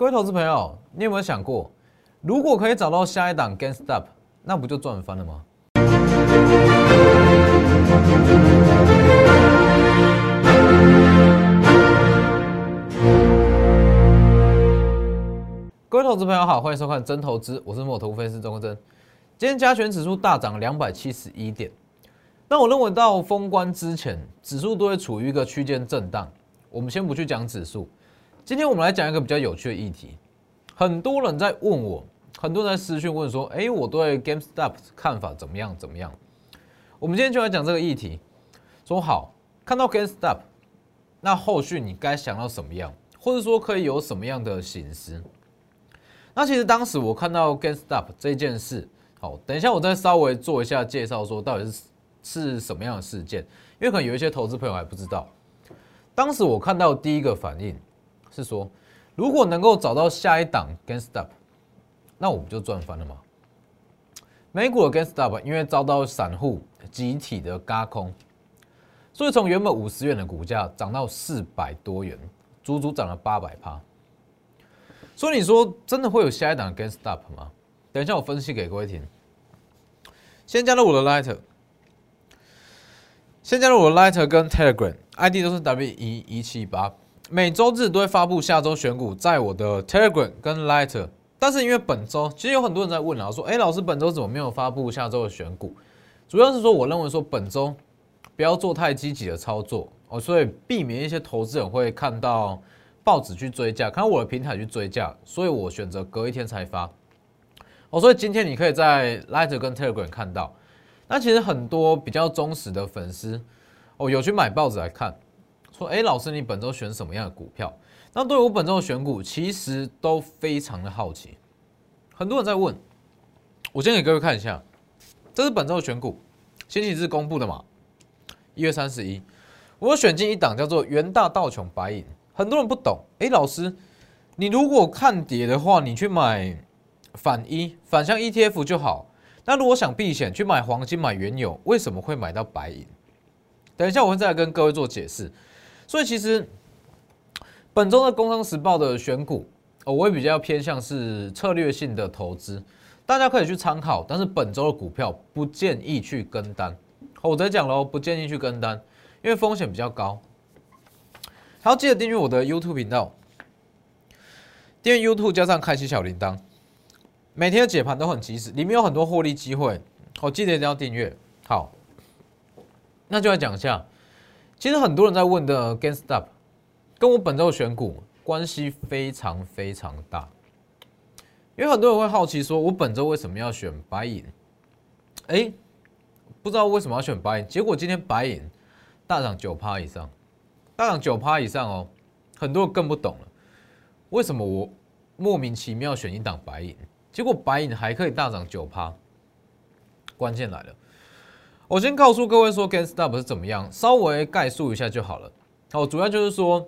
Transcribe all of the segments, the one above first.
各位投资朋友，你有没有想过，如果可以找到下一档 GameStop，那不就赚翻了吗？各位投资朋友好，欢迎收看真投资，我是摩投分析师钟国真。今天加权指数大涨两百七十一点，那我认为到封关之前，指数都会处于一个区间震荡。我们先不去讲指数，今天我们来讲一个比较有趣的议题。很多人在问我，很多人在私讯问说：“哎，我对 GameStop 看法怎么样？怎么样？”我们今天就来讲这个议题。说好，看到 GameStop，那后续你该想到什么样，或者说可以有什么样的形式？那其实当时我看到 GameStop 这件事，好，等一下我再稍微做一下介绍，说到底是是什么样的事件，因为可能有一些投资朋友还不知道。当时我看到第一个反应是说，如果能够找到下一档 GameStop，那我们就赚翻了吗？美股的 GameStop 因为遭到散户集体的嘎空，所以从原本五十元的股价涨到四百多元，足足涨了八百趴。所以你说真的会有下一档 GameStop 吗？等一下我分析给各位听。先加入我的 Lighter，先加入我的 Lighter 跟 Telegram，ID 都是 W 一一七八。每周日都会发布下周选股，在我的 Telegram 跟 Lighter。但是因为本周其实有很多人在问啊，说哎老师本周怎么没有发布下周的选股？主要是说我认为说本周不要做太积极的操作哦，所以避免一些投资人会看到。报纸去追价，看我的平台去追价，所以我选择隔一天才发。哦，所以今天你可以在 Lighter 跟 Telegram 看到。那其实很多比较忠实的粉丝哦，有去买报纸来看，说：“哎，老师，你本周选什么样的股票？”那对我本周的选股，其实都非常的好奇。很多人在问，我先给各位看一下，这是本周的选股，星期日公布的嘛？一月三十一，我选进一档叫做元大道琼白银。很多人不懂，哎，老师，你如果看跌的话，你去买反一反向 ETF 就好。那如果想避险，去买黄金、买原油，为什么会买到白银？等一下我会再跟各位做解释。所以其实本周的《工商时报》的选股，我会比较偏向是策略性的投资，大家可以去参考。但是本周的股票不建议去跟单。我再讲喽，不建议去跟单，因为风险比较高。还要记得订阅我的 YouTube 频道，订阅 YouTube 加上开启小铃铛，每天的解盘都很及时，里面有很多获利机会。我记得一定要订阅。好，那就来讲一下，其实很多人在问的 Gains Top，跟我本周选股关系非常非常大，因为很多人会好奇说，我本周为什么要选白银？哎，不知道为什么要选白银，结果今天白银大涨九趴以上。大涨九趴以上哦，很多人更不懂了，为什么我莫名其妙选一档白银，结果白银还可以大涨九趴？关键来了，我先告诉各位说，GameStop 是怎么样，稍微概述一下就好了。哦，主要就是说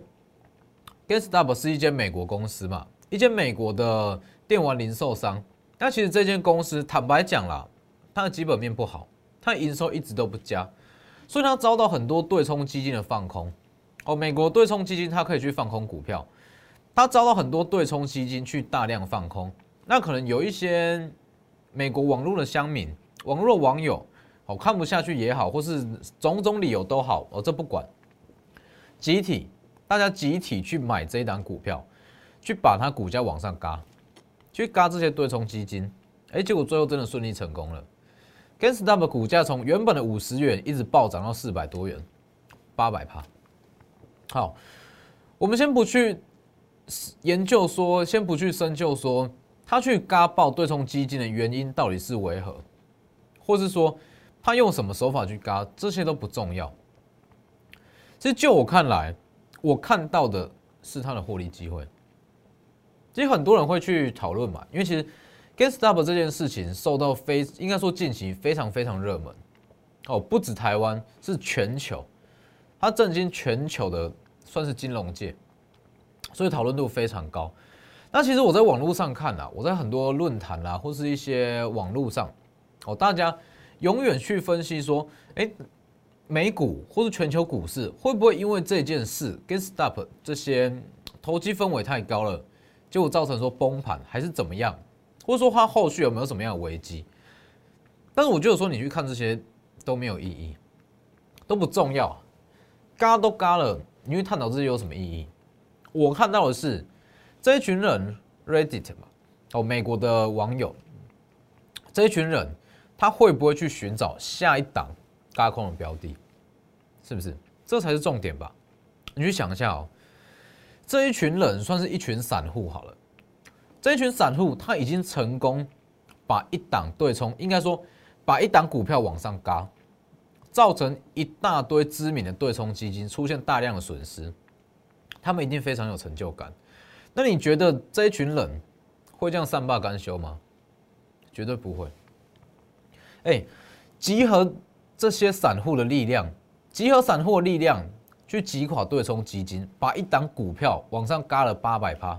，GameStop 是一间美国公司嘛，一间美国的电玩零售商。那其实这间公司坦白讲啦，它的基本面不好，它的营收一直都不佳，所以它遭到很多对冲基金的放空。哦，美国对冲基金它可以去放空股票，它遭到很多对冲基金去大量放空，那可能有一些美国网络的乡民、网络网友，哦看不下去也好，或是种种理由都好，哦这不管，集体大家集体去买这一档股票，去把它股价往上嘎，去嘎这些对冲基金，哎，结果最后真的顺利成功了，GameStop 股价从原本的五十元一直暴涨到四百多元，八百趴。好，我们先不去研究说，先不去深究说，他去嘎爆对冲基金的原因到底是为何，或是说他用什么手法去嘎，这些都不重要。其实就我看来，我看到的是他的获利机会。其实很多人会去讨论嘛，因为其实 GameStop 这件事情受到非应该说近期非常非常热门哦，不止台湾，是全球，它震惊全球的。算是金融界，所以讨论度非常高。那其实我在网络上看啊，我在很多论坛啊，或是一些网络上，哦，大家永远去分析说，哎，美股或是全球股市会不会因为这件事跟 stop 这些投机氛围太高了，结果造成说崩盘还是怎么样，或者说它后续有没有什么样的危机？但是我就说你去看这些都没有意义，都不重要，嘎都嘎了，你去探讨这些有什么意义？我看到的是这一群人 Reddit 嘛，哦，美国的网友，这一群人他会不会去寻找下一档嘎空的标的？是不是？这才是重点吧？你去想一下哦。这一群人算是一群散户好了，这一群散户他已经成功把一档对冲，应该说把一档股票往上嘎，造成一大堆知名的对冲基金出现大量的损失，他们一定非常有成就感。那你觉得这一群人会这样善罢甘休吗？绝对不会。哎，集合这些散户的力量，集合散户的力量。去击垮对冲基金，把一档股票往上嘎了八百趴，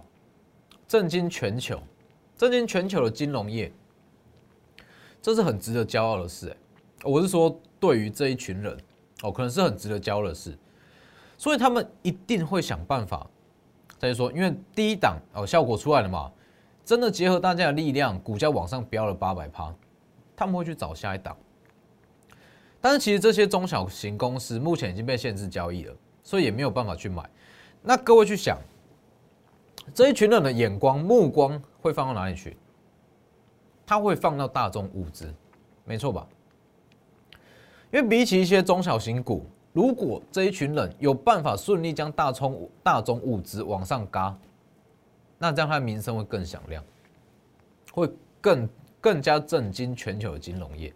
震惊全球，震惊全球的金融业，这是很值得骄傲的事。哎，我是说，对于这一群人，哦，可能是很值得骄傲的事，所以他们一定会想办法。再说，因为第一档哦，效果出来了嘛，真的结合大家的力量，股价往上飙了八百趴，他们会去找下一档。但是其实这些中小型公司目前已经被限制交易了，所以也没有办法去买。那各位去想，这一群人的眼光目光会放到哪里去？他会放到大众物资，没错吧？因为比起一些中小型股，如果这一群人有办法顺利将大冲大宗物资往上嘎，那这样他的名声会更响亮，会更更加震惊全球的金融业。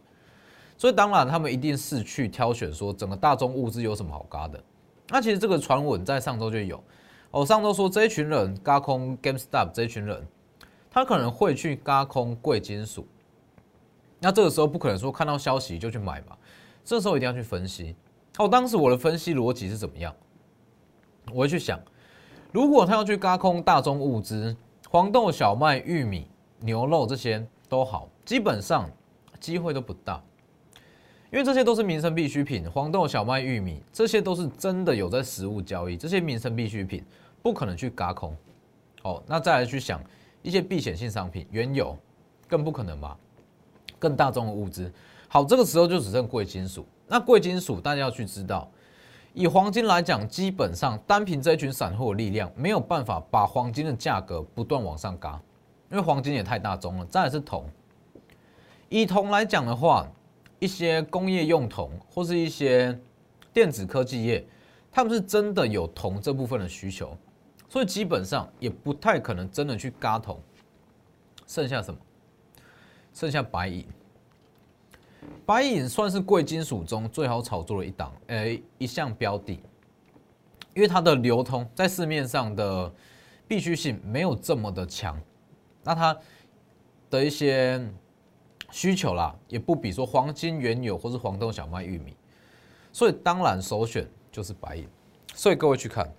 所以当然，他们一定是去挑选说整个大宗物资有什么好嘎的。那其实这个传闻在上周就有，哦，上周说这一群人嘎空 GameStop 这一群人，他可能会去嘎空贵金属。那这个时候不可能说看到消息就去买嘛，这时候一定要去分析。哦，当时我的分析逻辑是怎么样？我会去想，如果他要去嘎空大宗物资，黄豆、小麦、玉米、牛肉这些都好，基本上机会都不大。因为这些都是民生必需品，黄豆、小麦、玉米，这些都是真的有在实物交易，这些民生必需品不可能去嘎空。哦，那再来去想一些避险性商品，原油更不可能吧？更大众的物资。好，这个时候就只剩贵金属。那贵金属大家要去知道，以黄金来讲，基本上单凭这一群散户的力量，没有办法把黄金的价格不断往上嘎，因为黄金也太大宗了。再来是铜，以铜来讲的话。一些工业用铜或是一些电子科技业，他们是真的有铜这部分的需求，所以基本上也不太可能真的去嘎铜。剩下什么？剩下白银。白银算是贵金属中最好炒作的一档，诶，一项标的，因为它的流通在市面上的必须性没有这么的强，那它的一些。需求啦，也不比说黄金、原油或是黄豆、小麦、玉米，所以当然首选就是白银。所以各位去看，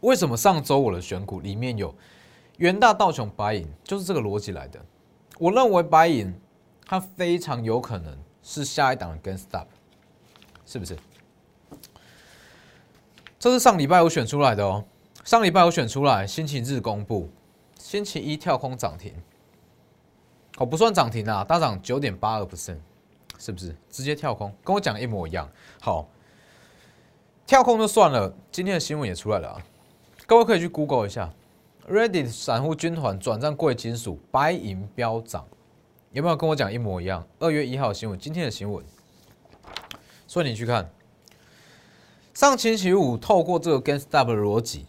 为什么上周我的选股里面有元大、道琼、白银，就是这个逻辑来的。我认为白银它非常有可能是下一档的 g a n s t o p 是不是？这是上礼拜我选出来的哦，上礼拜我选出来，星期日公布，星期一跳空涨停。哦，不算涨停啊，大涨九点八二 percent，是不是直接跳空？跟我讲一模一样。好，跳空就算了，今天的新闻也出来了啊，各位可以去 Google 一下，Reddit 散户军团转战贵金属，白银飙涨，有没有跟我讲一模一样？二月一号新闻，今天的新闻，所以你去看，上星期五透过这个 g a i n s t o p 的逻辑，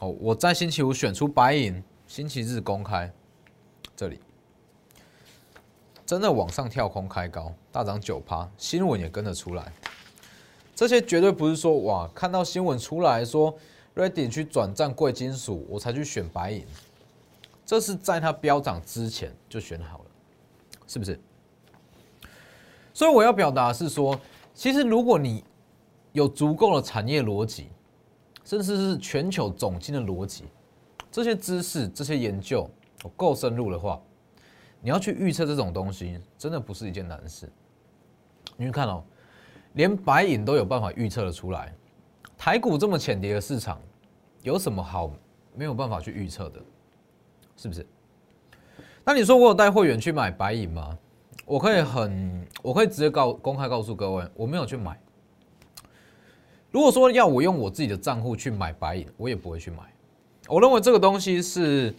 哦，我在星期五选出白银，星期日公开这里。真的往上跳空开高，大涨九趴，新闻也跟着出来。这些绝对不是说哇，看到新闻出来说 Ready 去转战贵金属，我才去选白银。这是在它飙涨之前就选好了，是不是？所以我要表达是说，其实如果你有足够的产业逻辑，甚至是全球总经的逻辑，这些知识、这些研究够深入的话。你要去预测这种东西，真的不是一件难事。你看哦，连白银都有办法预测的出来，台股这么浅碟的市场，有什么好没有办法去预测的，是不是？那你说我有带会员去买白银吗？我可以很，我可以直接告公开告诉各位，我没有去买。如果说要我用我自己的账户去买白银，我也不会去买。我认为这个东西是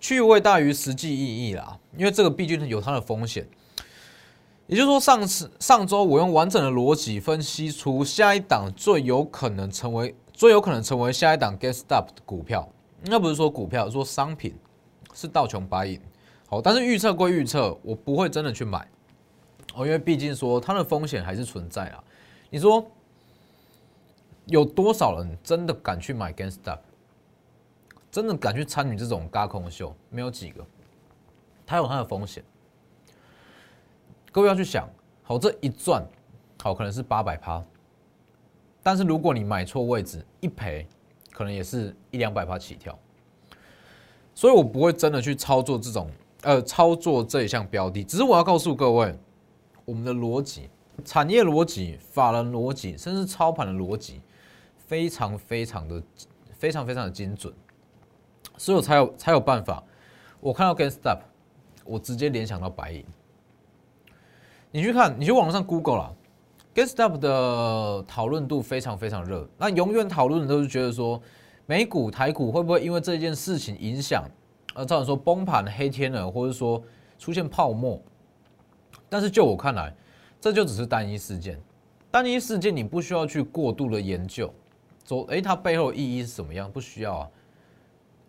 趣味大于实际意义啦，因为这个毕竟有它的风险。也就是说，上次上周我用完整的逻辑分析出下一档最有可能成为最有可能成为下一档 get stop 的股票，那不是说股票，说商品是道琼白银。好，但是预测归预测，我不会真的去买哦，因为毕竟说它的风险还是存在啊。你说有多少人真的敢去买 get stop？真的敢去参与这种嘎空秀？没有几个，它有它的风险。各位要去想，好，这一赚，好可能是八百趴，但是如果你买错位置，一赔，可能也是一两百趴起跳。所以我不会真的去操作这种，呃，操作这一项标的。只是我要告诉各位，我们的逻辑、产业逻辑、法人逻辑，甚至操盘的逻辑，非常非常的、非常非常的精准，所以我才有才有办法。我看到 GameStop，我直接联想到白银。你去看，你去网上 Google 啦，GameStop 的讨论度非常非常热。那永远讨论的都是觉得说，美股、台股会不会因为这件事情影响，而造成说崩盘、黑天鹅，或者说出现泡沫？但是就我看来，这就只是单一事件。单一事件你不需要去过度的研究，说诶，它背后意义是什么样？不需要啊。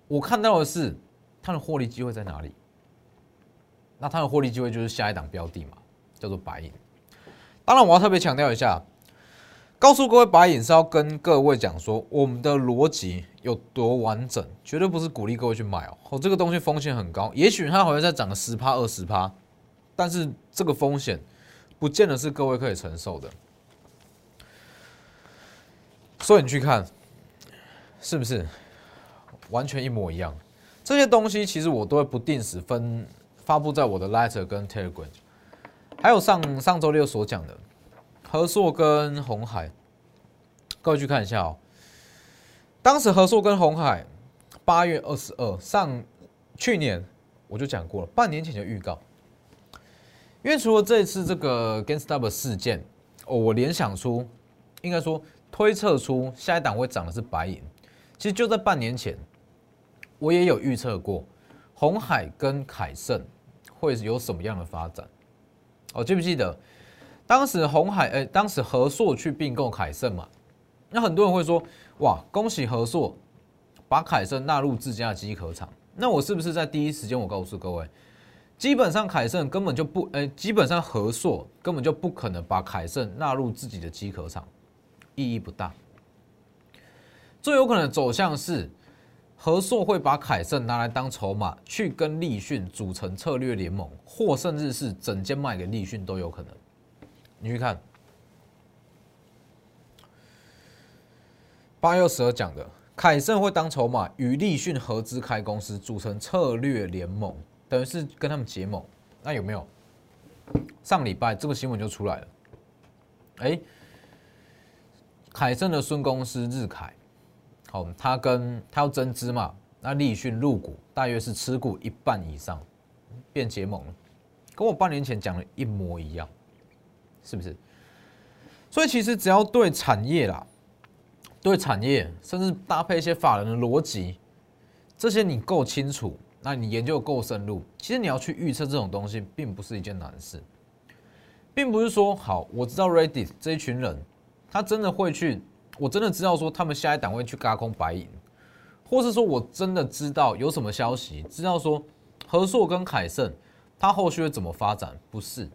我看到的是它的获利机会在哪里？那它的获利机会就是下一档标的嘛。叫做白银，当然我要特别强调一下，告诉各位白银是要跟各位讲说我们的逻辑有多完整，绝对不是鼓励各位去买哦。哦，这个东西风险很高，也许它好像再涨个十趴二十趴，但是这个风险不见得是各位可以承受的。所以你去看，是不是完全一模一样？这些东西其实我都会不定时分发布在我的 Letter 跟 Telegram。还有上上周六所讲的和硕跟红海，各位去看一下哦。当时和硕跟红海八月二十二上，去年我就讲过了，半年前就预告。因为除了这一次这个 g a i n s t o p 事件，哦，我联想出，应该说推测出下一档会涨的是白银。其实就在半年前，我也有预测过红海跟凯盛会有什么样的发展。哦，记不记得当时红海？哎，当时和硕去并购凯盛嘛？那很多人会说：“哇，恭喜和硕把凯盛纳入自家的机壳厂。”那我是不是在第一时间我告诉各位，基本上凯盛根本就不，哎，基本上和硕根本就不可能把凯盛纳入自己的机壳厂，意义不大。最有可能走向是。和硕会把凯盛拿来当筹码，去跟立讯组成策略联盟，或甚至是整间卖给立讯都有可能。你去看八月十二讲的，凯盛会当筹码，与立讯合资开公司，组成策略联盟，等于是跟他们结盟。那有没有？上礼拜这个新闻就出来了。哎，凯盛的孙公司日凯。好，他跟他要增资嘛？那立讯入股，大约是持股一半以上，变结盟了，跟我半年前讲的一模一样，是不是？所以其实只要对产业啦，对产业，甚至搭配一些法人的逻辑，这些你够清楚，那你研究够深入，其实你要去预测这种东西，并不是一件难事，并不是说好，我知道 Reddit 这一群人，他真的会去。我真的知道说他们下一档会去嘎空白银，或是说我真的知道有什么消息，知道说和硕跟凯盛它后续会怎么发展，不是，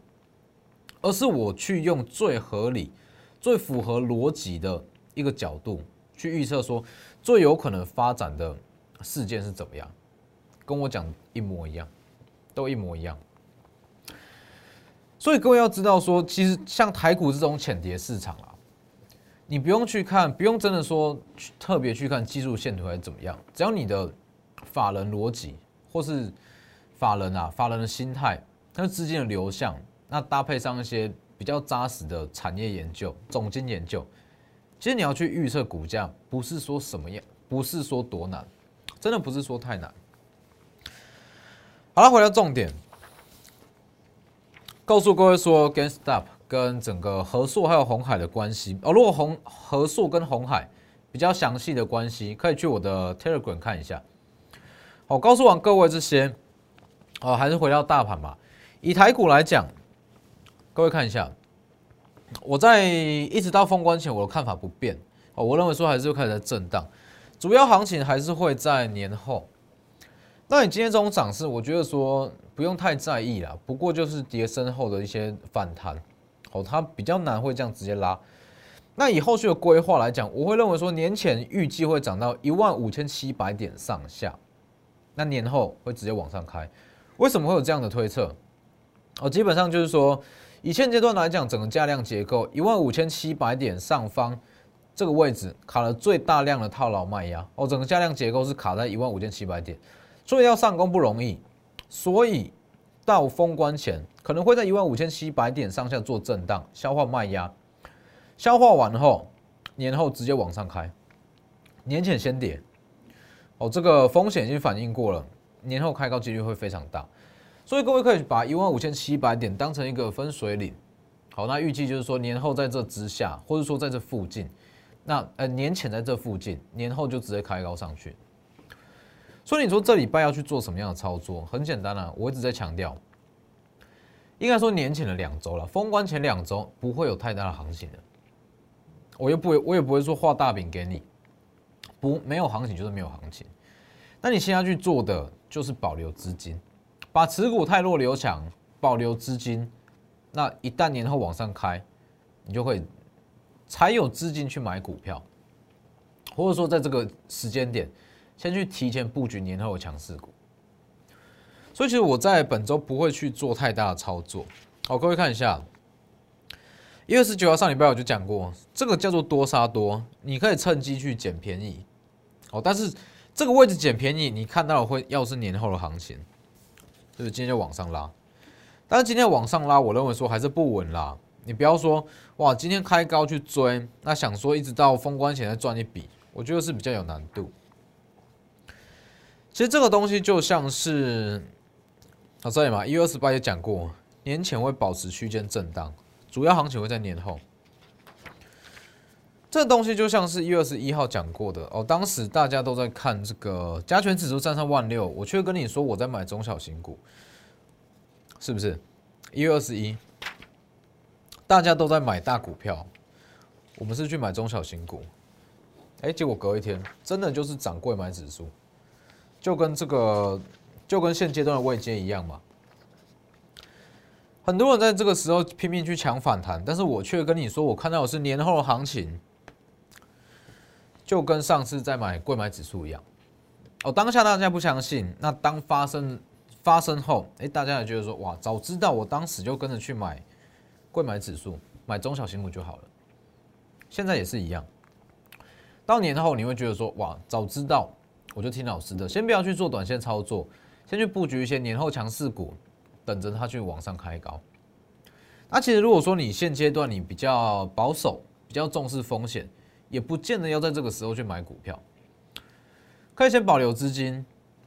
而是我去用最合理、最符合逻辑的一个角度去预测说最有可能发展的事件是怎么样，跟我讲一模一样，都一模一样。所以各位要知道说，其实像台股这种浅碟市场啊。你不用去看，不用真的说特别去看技术线图还是怎么样，只要你的法人逻辑或是法人啊，法人的心态，它资金的流向，那搭配上一些比较扎实的产业研究、总经研究，其实你要去预测股价，不是说什么样，不是说多难，真的不是说太难。好了，回到重点，告诉各位说，GameStop 跟整个和硕还有红海的关系哦。如果红和硕跟红海比较详细的关系，可以去我的 Telegram 看一下。好，告诉完各位这些，哦，还是回到大盘吧。以台股来讲，各位看一下，我在一直到封关前，我的看法不变哦。我认为说还是会开始在震荡，主要行情还是会在年后。那你今天这种涨势，我觉得说不用太在意啦。不过就是跌升后的一些反弹，哦，它比较难会这样直接拉。那以后续的规划来讲，我会认为说年前预计会涨到一万五千七百点上下，那年后会直接往上开。为什么会有这样的推测？哦，基本上就是说，以现阶段来讲，整个价量结构一万五千七百点上方这个位置卡了最大量的套牢卖压。哦，整个价量结构是卡在一万五千七百点，所以要上攻不容易。所以到封关前可能会在一万五千七百点上下做震荡，消化卖压，消化完后，年后直接往上开，年前先跌。哦，这个风险已经反映过了，年后开高几率会非常大。所以各位可以把一万五千七百点当成一个分水岭，好，那预计就是说年后在这之下，或者说在这附近，那呃年前在这附近，年后就直接开高上去。所以你说这礼拜要去做什么样的操作？很简单啊，我一直在强调，应该说年前的两周了，封关前两周不会有太大的行情的。我又不会，我也不会说画大饼给你，不没有行情就是没有行情。那你现在去做的就是保留资金。把持股太弱留强，保留资金，那一旦年后往上开，你就会才有资金去买股票，或者说在这个时间点，先去提前布局年后的强势股。所以其实我在本周不会去做太大的操作。好，各位看一下，一月十九号上礼拜我就讲过，这个叫做多杀多，你可以趁机去捡便宜。哦，但是这个位置捡便宜，你看到会要是年后的行情。就是今天就往上拉，但是今天往上拉，我认为说还是不稳啦。你不要说哇，今天开高去追，那想说一直到封关前再赚一笔，我觉得是比较有难度。其实这个东西就像是，啊，这里嘛，一月二十八也讲过，年前会保持区间震荡，主要行情会在年后。这东西就像是一月二十一号讲过的哦，当时大家都在看这个加权指数站上万六，我却跟你说我在买中小型股，是不是？一月二十一，大家都在买大股票，我们是去买中小型股，哎，结果隔一天真的就是涨贵买指数，就跟这个就跟现阶段的位阶一样嘛。很多人在这个时候拼命去抢反弹，但是我却跟你说，我看到的是年后的行情。就跟上次在买贵买指数一样，哦，当下大家不相信，那当发生发生后，哎，大家也觉得说，哇，早知道我当时就跟着去买贵买指数，买中小型股就好了。现在也是一样，到年后你会觉得说，哇，早知道我就听老师的，先不要去做短线操作，先去布局一些年后强势股，等着它去往上开高。那其实如果说你现阶段你比较保守，比较重视风险。也不见得要在这个时候去买股票，可以先保留资金，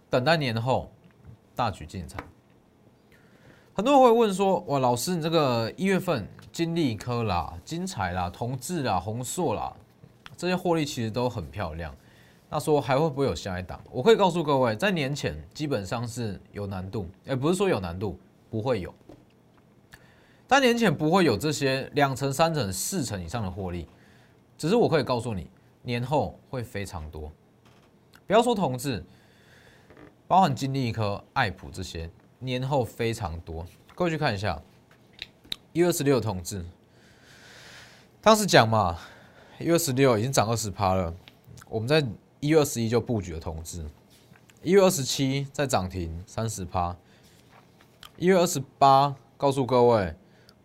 等待年后大举进场。很多人会问说：“哇，老师，你这个一月份金利科啦、金彩啦、同志啦、宏硕啦，这些获利其实都很漂亮。那说还会不会有下一档？我可以告诉各位，在年前基本上是有难度，哎，不是说有难度，不会有。但年前不会有这些两成、三成、四成以上的获利。”只是我可以告诉你，年后会非常多。不要说同志，包含金利科、爱普这些，年后非常多。各位去看一下，一月二十六同志，当时讲嘛，一月二十六已经涨二十趴了。我们在一月二十一就布局了同志，一月二十七在涨停三十趴，一月二十八告诉各位，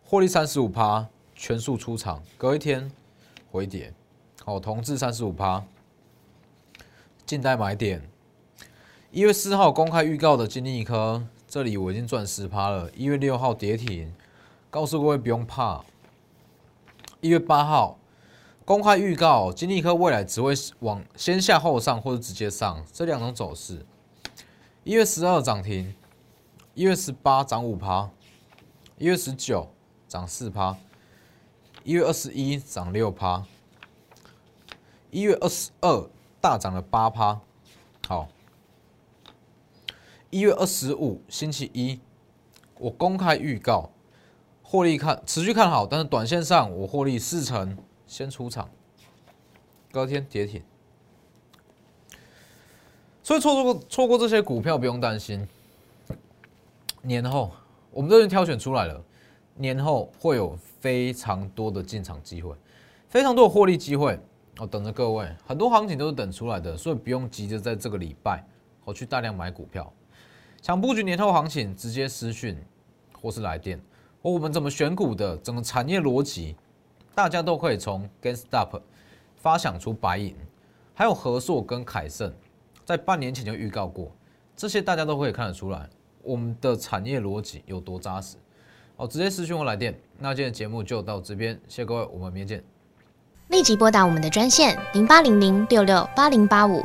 获利三十五趴，全数出场，隔一天。回跌，好，同志三十五趴，近代买点。一月四号公开预告的金立科，这里我已经赚十趴了。一月六号跌停，告诉各位不用怕。一月八号公开预告，金立科未来只会往先下后上，或者直接上这两种走势。一月十二涨停，一月十八涨五趴，一月十九涨四趴，一月二十一涨六趴，一月二十二大涨了八趴。好，一月二十五星期一，我公开预告，获利看持续看好，但是短线上我获利四成。先出场，隔天跌停，所以错过错过这些股票不用担心。年后我们都已经挑选出来了，年后会有非常多的进场机会，非常多的获利机会哦，等着各位。很多行情都是等出来的，所以不用急着在这个礼拜我去大量买股票。想布局年后行情，直接私讯或是来电，或我们怎么选股的整个产业逻辑。大家都可以从 GainStop 发想出白影，还有和硕跟凯盛，在半年前就预告过，这些大家都可以看得出来，我们的产业逻辑有多扎实。好，直接私讯我来电。那今天节目就到这边，谢谢各位，我们明天见。立即拨打我们的专线零八零零六六八零八五。